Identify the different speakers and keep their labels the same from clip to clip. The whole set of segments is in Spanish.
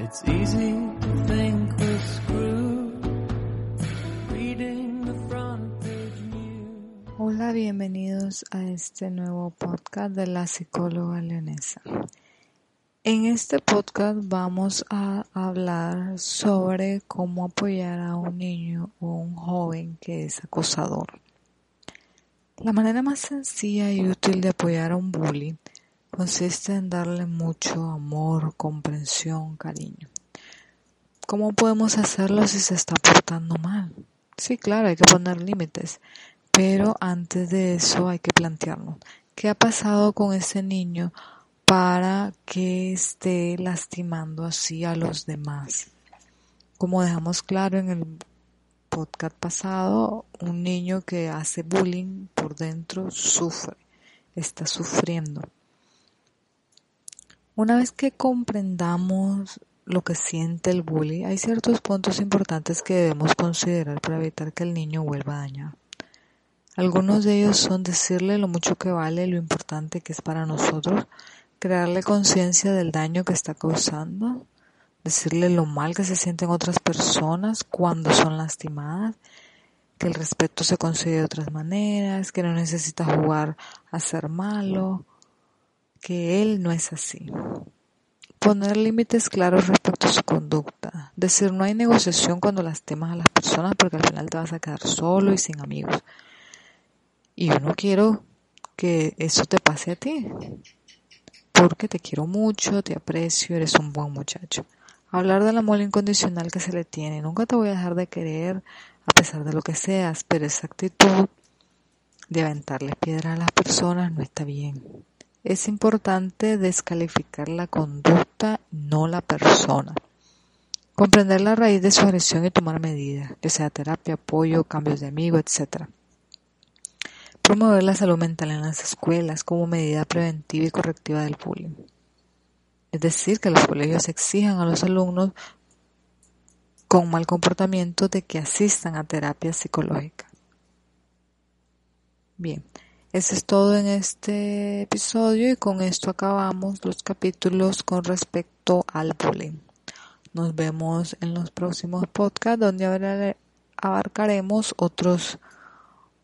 Speaker 1: It's easy to think we're screwed. Reading the front page news.
Speaker 2: Hola, bienvenidos a este nuevo podcast de la psicóloga leonesa. En este podcast vamos a hablar sobre cómo apoyar a un niño o un joven que es acosador. La manera más sencilla y útil de apoyar a un bully consiste en darle mucho amor, comprensión, cariño. ¿Cómo podemos hacerlo si se está portando mal? Sí, claro, hay que poner límites, pero antes de eso hay que plantearnos, ¿qué ha pasado con ese niño para que esté lastimando así a los demás? Como dejamos claro en el podcast pasado, un niño que hace bullying por dentro sufre, está sufriendo. Una vez que comprendamos lo que siente el bully, hay ciertos puntos importantes que debemos considerar para evitar que el niño vuelva a dañar. Algunos de ellos son decirle lo mucho que vale, lo importante que es para nosotros, crearle conciencia del daño que está causando, decirle lo mal que se sienten otras personas cuando son lastimadas, que el respeto se consigue de otras maneras, que no necesita jugar a ser malo, que él no es así. Poner límites claros respecto a su conducta. Decir no hay negociación cuando lastimas a las personas porque al final te vas a quedar solo y sin amigos. Y yo no quiero que eso te pase a ti. Porque te quiero mucho, te aprecio, eres un buen muchacho. Hablar del amor incondicional que se le tiene. Nunca te voy a dejar de querer a pesar de lo que seas, pero esa actitud de aventarle piedra a las personas no está bien. Es importante descalificar la conducta, no la persona. Comprender la raíz de su agresión y tomar medidas, ya sea terapia, apoyo, cambios de amigo, etc. Promover la salud mental en las escuelas como medida preventiva y correctiva del bullying. Es decir, que los colegios exijan a los alumnos con mal comportamiento de que asistan a terapia psicológica. Bien, eso es todo en este episodio y con esto acabamos los capítulos con respecto al bullying. Nos vemos en los próximos podcasts donde abarcaremos otros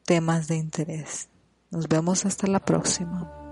Speaker 2: temas de interés. Nos vemos hasta la próxima.